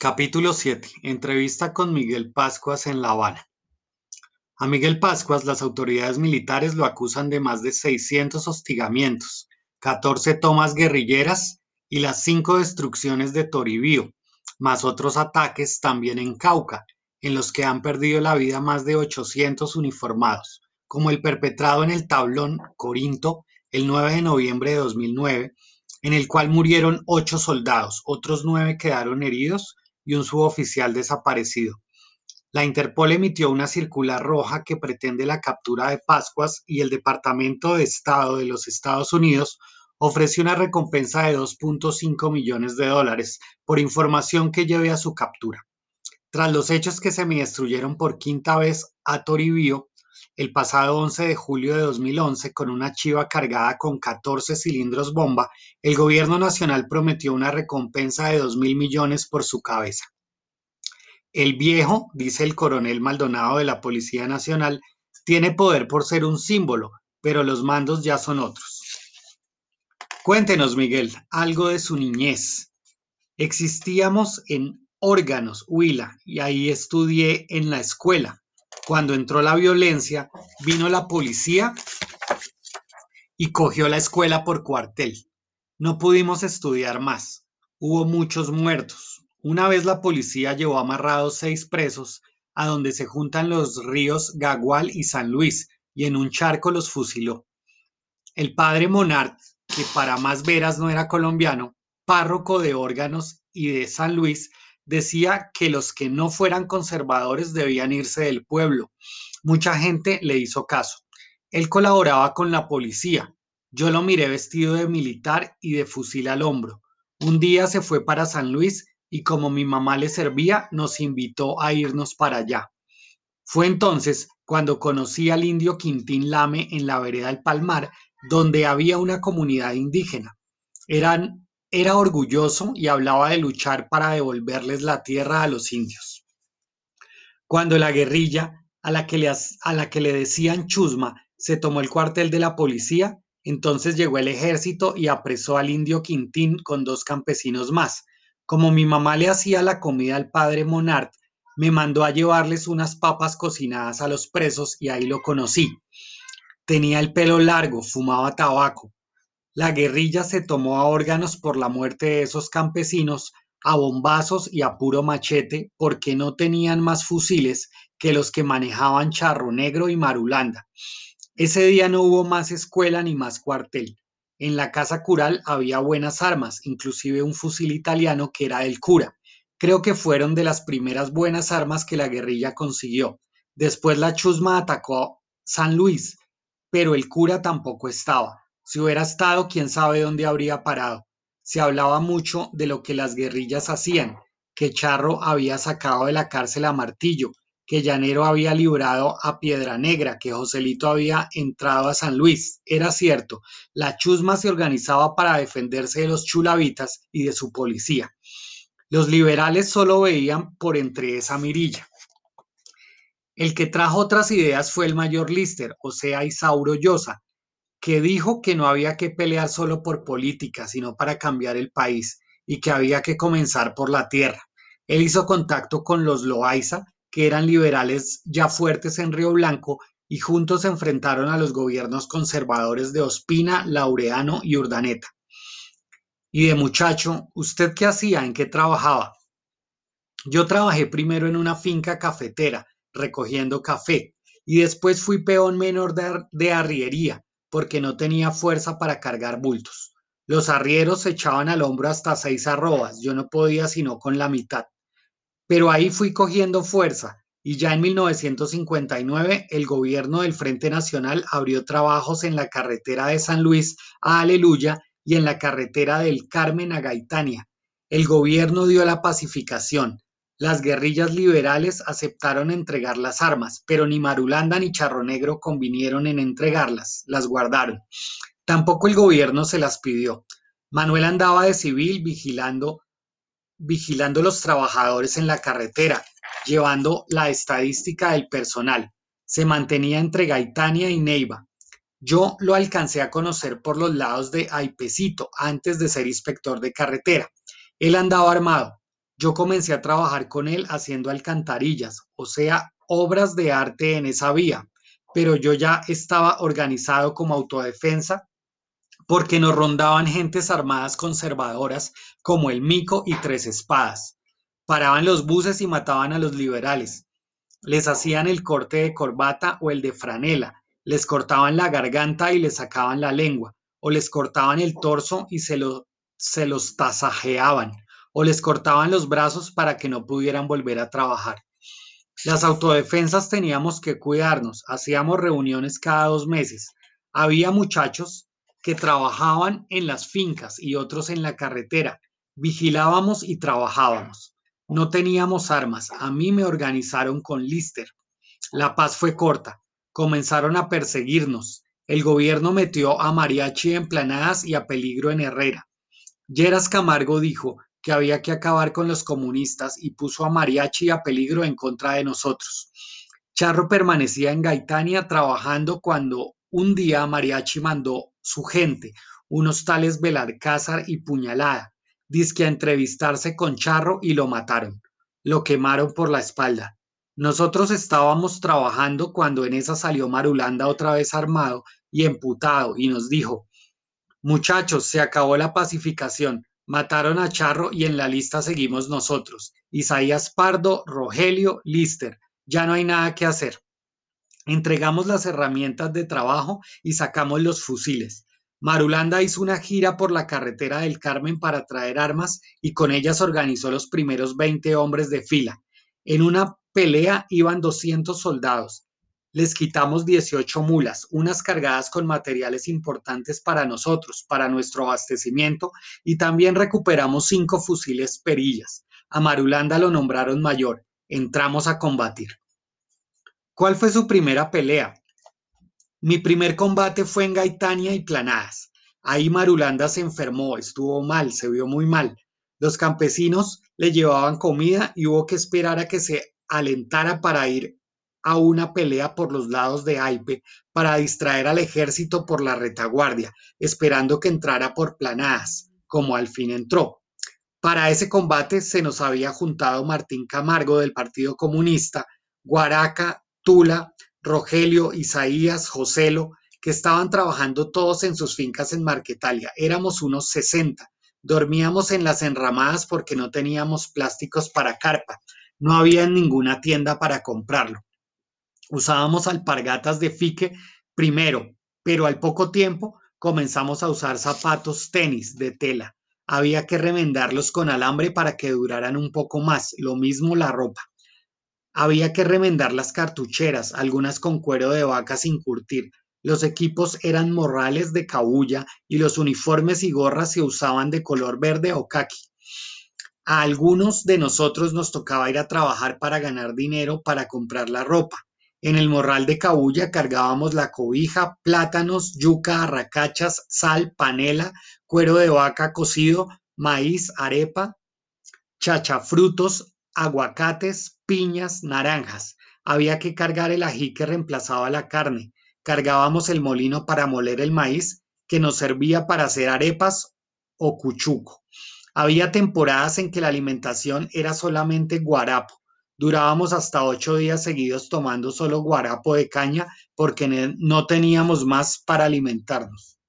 Capítulo 7. Entrevista con Miguel Pascuas en La Habana. A Miguel Pascuas las autoridades militares lo acusan de más de 600 hostigamientos, 14 tomas guerrilleras y las 5 destrucciones de Toribío, más otros ataques también en Cauca, en los que han perdido la vida más de 800 uniformados, como el perpetrado en el tablón Corinto el 9 de noviembre de 2009, en el cual murieron 8 soldados, otros 9 quedaron heridos y un suboficial desaparecido. La Interpol emitió una circular roja que pretende la captura de Pascuas y el Departamento de Estado de los Estados Unidos ofreció una recompensa de 2.5 millones de dólares por información que lleve a su captura. Tras los hechos que se me destruyeron por quinta vez a Toribío, el pasado 11 de julio de 2011, con una chiva cargada con 14 cilindros bomba, el gobierno nacional prometió una recompensa de 2 mil millones por su cabeza. El viejo, dice el coronel Maldonado de la Policía Nacional, tiene poder por ser un símbolo, pero los mandos ya son otros. Cuéntenos, Miguel, algo de su niñez. Existíamos en órganos, Huila, y ahí estudié en la escuela. Cuando entró la violencia, vino la policía y cogió la escuela por cuartel. No pudimos estudiar más. Hubo muchos muertos. Una vez la policía llevó amarrados seis presos a donde se juntan los ríos Gagual y San Luis y en un charco los fusiló. El padre Monart, que para más veras no era colombiano, párroco de órganos y de San Luis, decía que los que no fueran conservadores debían irse del pueblo. Mucha gente le hizo caso. Él colaboraba con la policía. Yo lo miré vestido de militar y de fusil al hombro. Un día se fue para San Luis y como mi mamá le servía, nos invitó a irnos para allá. Fue entonces cuando conocí al indio Quintín Lame en la vereda del Palmar, donde había una comunidad indígena. Eran era orgulloso y hablaba de luchar para devolverles la tierra a los indios. Cuando la guerrilla, a la que le, a la que le decían chusma, se tomó el cuartel de la policía, entonces llegó el ejército y apresó al indio Quintín con dos campesinos más. Como mi mamá le hacía la comida al padre Monart, me mandó a llevarles unas papas cocinadas a los presos y ahí lo conocí. Tenía el pelo largo, fumaba tabaco, la guerrilla se tomó a órganos por la muerte de esos campesinos, a bombazos y a puro machete, porque no tenían más fusiles que los que manejaban Charro Negro y Marulanda. Ese día no hubo más escuela ni más cuartel. En la casa cural había buenas armas, inclusive un fusil italiano que era del cura. Creo que fueron de las primeras buenas armas que la guerrilla consiguió. Después la chusma atacó San Luis, pero el cura tampoco estaba. Si hubiera estado, quién sabe dónde habría parado. Se hablaba mucho de lo que las guerrillas hacían, que Charro había sacado de la cárcel a Martillo, que Llanero había librado a Piedra Negra, que Joselito había entrado a San Luis. Era cierto, la chusma se organizaba para defenderse de los chulavitas y de su policía. Los liberales solo veían por entre esa mirilla. El que trajo otras ideas fue el mayor Lister, o sea, Isauro Llosa, que dijo que no había que pelear solo por política, sino para cambiar el país y que había que comenzar por la tierra. Él hizo contacto con los Loaiza, que eran liberales ya fuertes en Río Blanco, y juntos se enfrentaron a los gobiernos conservadores de Ospina, Laureano y Urdaneta. Y de muchacho, ¿usted qué hacía? ¿En qué trabajaba? Yo trabajé primero en una finca cafetera, recogiendo café, y después fui peón menor de, de arriería, porque no tenía fuerza para cargar bultos. Los arrieros se echaban al hombro hasta seis arrobas, yo no podía sino con la mitad. Pero ahí fui cogiendo fuerza y ya en 1959 el gobierno del Frente Nacional abrió trabajos en la carretera de San Luis a Aleluya y en la carretera del Carmen a Gaitania. El gobierno dio la pacificación, las guerrillas liberales aceptaron entregar las armas, pero ni Marulanda ni Charro Negro convinieron en entregarlas, las guardaron. Tampoco el gobierno se las pidió. Manuel andaba de civil vigilando vigilando los trabajadores en la carretera, llevando la estadística del personal. Se mantenía entre Gaitania y Neiva. Yo lo alcancé a conocer por los lados de Aipecito antes de ser inspector de carretera. Él andaba armado, yo comencé a trabajar con él haciendo alcantarillas, o sea, obras de arte en esa vía, pero yo ya estaba organizado como autodefensa porque nos rondaban gentes armadas conservadoras como el Mico y Tres Espadas. Paraban los buses y mataban a los liberales. Les hacían el corte de corbata o el de franela, les cortaban la garganta y les sacaban la lengua, o les cortaban el torso y se, se los tasajeaban, o les cortaban los brazos para que no pudieran volver a trabajar. Las autodefensas teníamos que cuidarnos, hacíamos reuniones cada dos meses. Había muchachos que trabajaban en las fincas y otros en la carretera. Vigilábamos y trabajábamos. No teníamos armas. A mí me organizaron con Lister. La paz fue corta. Comenzaron a perseguirnos. El gobierno metió a Mariachi en Planadas y a Peligro en Herrera. Lleras Camargo dijo que había que acabar con los comunistas y puso a Mariachi a Peligro en contra de nosotros. Charro permanecía en Gaitania trabajando cuando un día Mariachi mandó su gente, unos tales Belarcázar y Puñalada, disque a entrevistarse con Charro y lo mataron. Lo quemaron por la espalda. Nosotros estábamos trabajando cuando en esa salió Marulanda otra vez armado y emputado y nos dijo, muchachos, se acabó la pacificación, mataron a Charro y en la lista seguimos nosotros, Isaías Pardo, Rogelio, Lister, ya no hay nada que hacer. Entregamos las herramientas de trabajo y sacamos los fusiles. Marulanda hizo una gira por la carretera del Carmen para traer armas y con ellas organizó los primeros 20 hombres de fila. En una pelea iban 200 soldados. Les quitamos 18 mulas, unas cargadas con materiales importantes para nosotros, para nuestro abastecimiento, y también recuperamos cinco fusiles perillas. A Marulanda lo nombraron mayor. Entramos a combatir. ¿Cuál fue su primera pelea? Mi primer combate fue en Gaitania y Planadas. Ahí Marulanda se enfermó, estuvo mal, se vio muy mal. Los campesinos le llevaban comida y hubo que esperar a que se alentara para ir a una pelea por los lados de Aipe para distraer al ejército por la retaguardia, esperando que entrara por Planadas, como al fin entró. Para ese combate se nos había juntado Martín Camargo del Partido Comunista, Guaraca Tula, Rogelio, Isaías, Joselo, que estaban trabajando todos en sus fincas en Marquetalia. Éramos unos 60. Dormíamos en las enramadas porque no teníamos plásticos para carpa. No había ninguna tienda para comprarlo. Usábamos alpargatas de fique primero, pero al poco tiempo comenzamos a usar zapatos tenis de tela. Había que remendarlos con alambre para que duraran un poco más, lo mismo la ropa. Había que remendar las cartucheras, algunas con cuero de vaca sin curtir. Los equipos eran morrales de cabulla y los uniformes y gorras se usaban de color verde o caqui. A algunos de nosotros nos tocaba ir a trabajar para ganar dinero para comprar la ropa. En el morral de cabulla cargábamos la cobija, plátanos, yuca, arracachas, sal, panela, cuero de vaca cocido, maíz, arepa, chachafrutos, aguacates, piñas, naranjas. Había que cargar el ají que reemplazaba la carne. Cargábamos el molino para moler el maíz que nos servía para hacer arepas o cuchuco. Había temporadas en que la alimentación era solamente guarapo. Durábamos hasta ocho días seguidos tomando solo guarapo de caña porque no teníamos más para alimentarnos.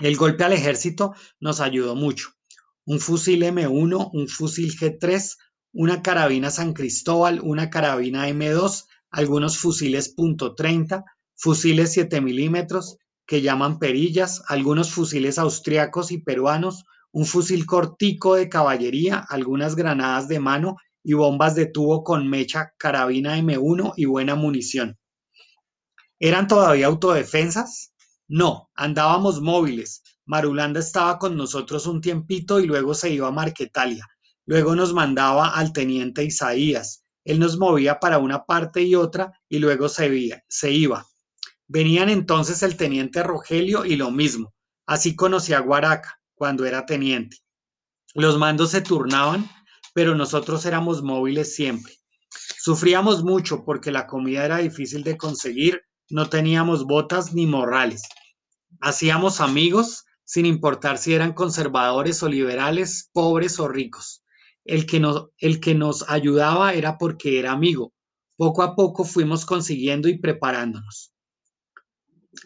El golpe al ejército nos ayudó mucho. Un fusil M1, un fusil G3, una carabina San Cristóbal, una carabina M2, algunos fusiles .30, fusiles 7 milímetros que llaman perillas, algunos fusiles austriacos y peruanos, un fusil cortico de caballería, algunas granadas de mano y bombas de tubo con mecha, carabina M1 y buena munición. ¿Eran todavía autodefensas? No, andábamos móviles. Marulanda estaba con nosotros un tiempito y luego se iba a Marquetalia. Luego nos mandaba al teniente Isaías. Él nos movía para una parte y otra y luego se, se iba. Venían entonces el teniente Rogelio y lo mismo. Así conocí a Guaraca cuando era teniente. Los mandos se turnaban, pero nosotros éramos móviles siempre. Sufríamos mucho porque la comida era difícil de conseguir, no teníamos botas ni morrales. Hacíamos amigos sin importar si eran conservadores o liberales, pobres o ricos. El que, nos, el que nos ayudaba era porque era amigo. Poco a poco fuimos consiguiendo y preparándonos.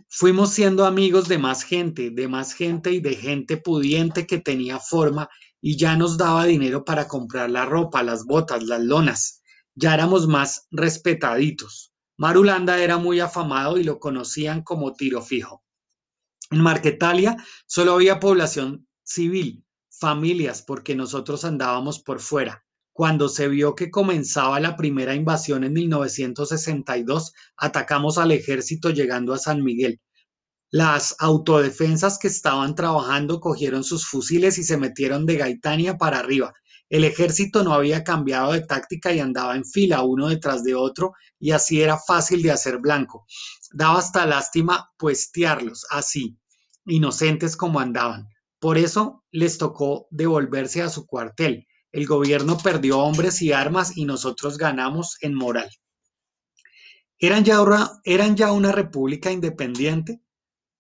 Fuimos siendo amigos de más gente, de más gente y de gente pudiente que tenía forma y ya nos daba dinero para comprar la ropa, las botas, las lonas. Ya éramos más respetaditos. Marulanda era muy afamado y lo conocían como tiro fijo. En Marquetalia solo había población civil, familias, porque nosotros andábamos por fuera. Cuando se vio que comenzaba la primera invasión en 1962, atacamos al ejército llegando a San Miguel. Las autodefensas que estaban trabajando cogieron sus fusiles y se metieron de Gaitania para arriba. El ejército no había cambiado de táctica y andaba en fila uno detrás de otro y así era fácil de hacer blanco. Daba hasta lástima puestearlos así, inocentes como andaban. Por eso les tocó devolverse a su cuartel. El gobierno perdió hombres y armas y nosotros ganamos en moral. ¿Eran ya, eran ya una república independiente?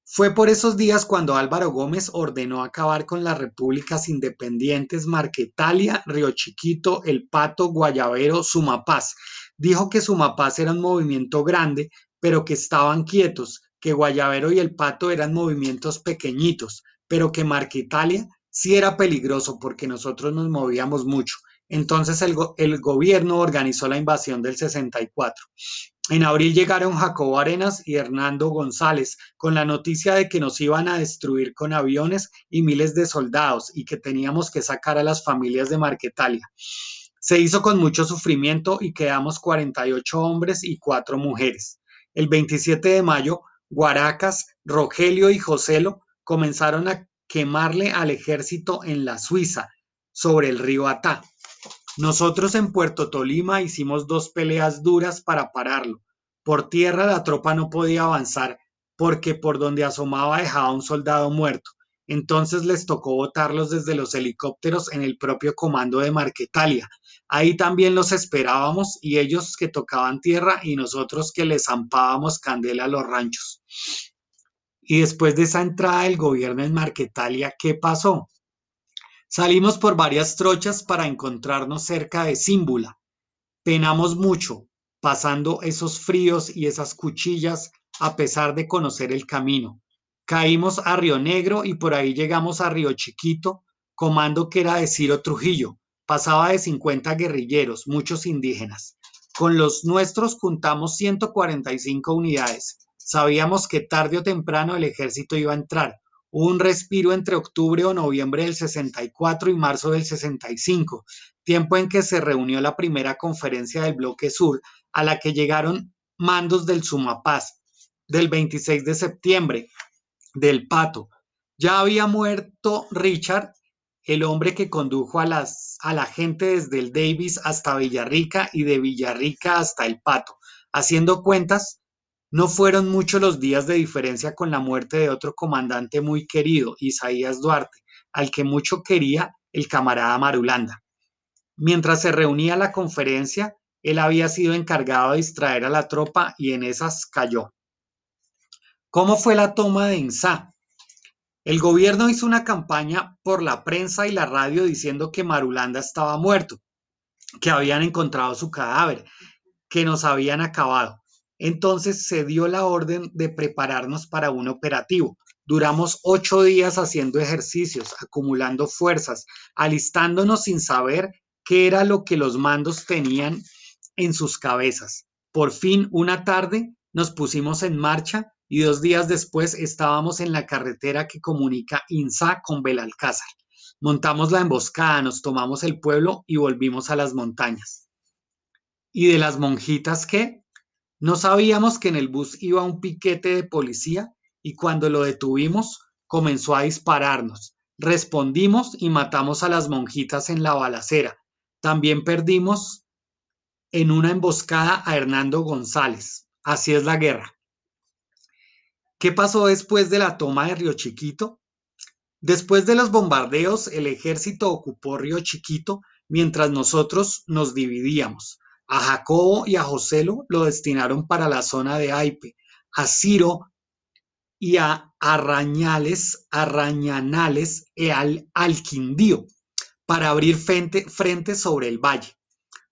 Fue por esos días cuando Álvaro Gómez ordenó acabar con las repúblicas independientes Marquetalia, Río Chiquito, El Pato, Guayavero, Sumapaz. Dijo que Sumapaz era un movimiento grande, pero que estaban quietos, que Guayavero y El Pato eran movimientos pequeñitos, pero que Marquetalia sí era peligroso porque nosotros nos movíamos mucho. Entonces el, el, gobierno organizó la invasión del 64. En abril llegaron Jacobo Arenas y Hernando González con la noticia de que nos iban a destruir con aviones y miles de soldados y que teníamos que sacar a las familias de Marquetalia. Se hizo con mucho sufrimiento y quedamos 48 hombres y 4 mujeres. El 27 de mayo, Guaracas, Rogelio y Joselo comenzaron a quemarle al ejército en la Suiza, sobre el río Atá. Nosotros en Puerto Tolima hicimos dos peleas duras para pararlo. Por tierra la tropa no podía avanzar porque por donde asomaba dejaba un soldado muerto. Entonces les tocó botarlos desde los helicópteros en el propio comando de Marquetalia. Ahí también los esperábamos y ellos que tocaban tierra y nosotros que les zampábamos candela a los ranchos. Y después de esa entrada del gobierno en Marquetalia, ¿qué pasó? Salimos por varias trochas para encontrarnos cerca de Címbula. Penamos mucho, pasando esos fríos y esas cuchillas a pesar de conocer el camino. Caímos a Río Negro y por ahí llegamos a Río Chiquito, comando que era de Ciro Trujillo. Pasaba de 50 guerrilleros, muchos indígenas. Con los nuestros juntamos 145 unidades. Sabíamos que tarde o temprano el ejército iba a entrar. Un respiro entre octubre o noviembre del 64 y marzo del 65, tiempo en que se reunió la primera conferencia del Bloque Sur, a la que llegaron mandos del Sumapaz, del 26 de septiembre, del Pato. Ya había muerto Richard, el hombre que condujo a, las, a la gente desde el Davis hasta Villarrica y de Villarrica hasta el Pato. Haciendo cuentas, no fueron muchos los días de diferencia con la muerte de otro comandante muy querido, Isaías Duarte, al que mucho quería el camarada Marulanda. Mientras se reunía la conferencia, él había sido encargado de distraer a la tropa y en esas cayó. ¿Cómo fue la toma de Insá? El gobierno hizo una campaña por la prensa y la radio diciendo que Marulanda estaba muerto, que habían encontrado su cadáver, que nos habían acabado. Entonces se dio la orden de prepararnos para un operativo. Duramos ocho días haciendo ejercicios, acumulando fuerzas, alistándonos sin saber qué era lo que los mandos tenían en sus cabezas. Por fin, una tarde, nos pusimos en marcha y dos días después estábamos en la carretera que comunica Insa con Belalcázar. Montamos la emboscada, nos tomamos el pueblo y volvimos a las montañas. ¿Y de las monjitas qué? No sabíamos que en el bus iba un piquete de policía y cuando lo detuvimos comenzó a dispararnos. Respondimos y matamos a las monjitas en la balacera. También perdimos en una emboscada a Hernando González. Así es la guerra. ¿Qué pasó después de la toma de Río Chiquito? Después de los bombardeos, el ejército ocupó Río Chiquito mientras nosotros nos dividíamos. A Jacobo y a Joselo lo destinaron para la zona de Aipe, a Ciro y a Arrañales, Arrañanales y al Alquindío para abrir frente, frente sobre el valle.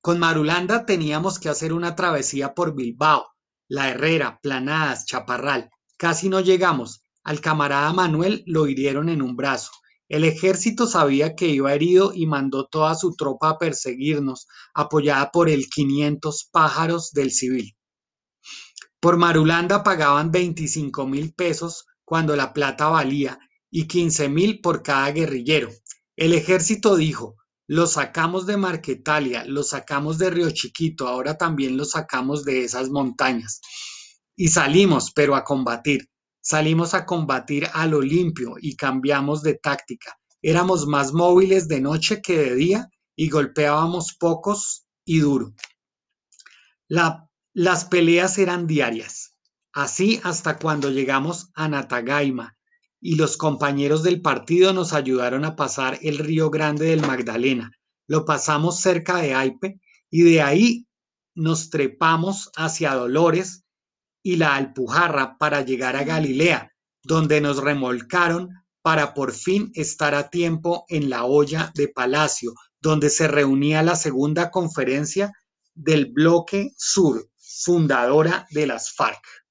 Con Marulanda teníamos que hacer una travesía por Bilbao, La Herrera, Planadas, Chaparral. Casi no llegamos. Al camarada Manuel lo hirieron en un brazo. El ejército sabía que iba herido y mandó toda su tropa a perseguirnos, apoyada por el 500 pájaros del civil. Por Marulanda pagaban 25 mil pesos cuando la plata valía y 15 mil por cada guerrillero. El ejército dijo, lo sacamos de Marquetalia, lo sacamos de Río Chiquito, ahora también lo sacamos de esas montañas. Y salimos, pero a combatir. Salimos a combatir a lo limpio y cambiamos de táctica. Éramos más móviles de noche que de día y golpeábamos pocos y duro. las peleas eran diarias. Así hasta cuando llegamos a Natagaima y los compañeros del partido nos ayudaron a pasar el río Grande del Magdalena. Lo pasamos cerca de Aipe y de ahí nos trepamos hacia Dolores y la Alpujarra para llegar a Galilea, donde nos remolcaron para por fin estar a tiempo en la olla de Palacio, donde se reunía la segunda conferencia del Bloque Sur, fundadora de las FARC.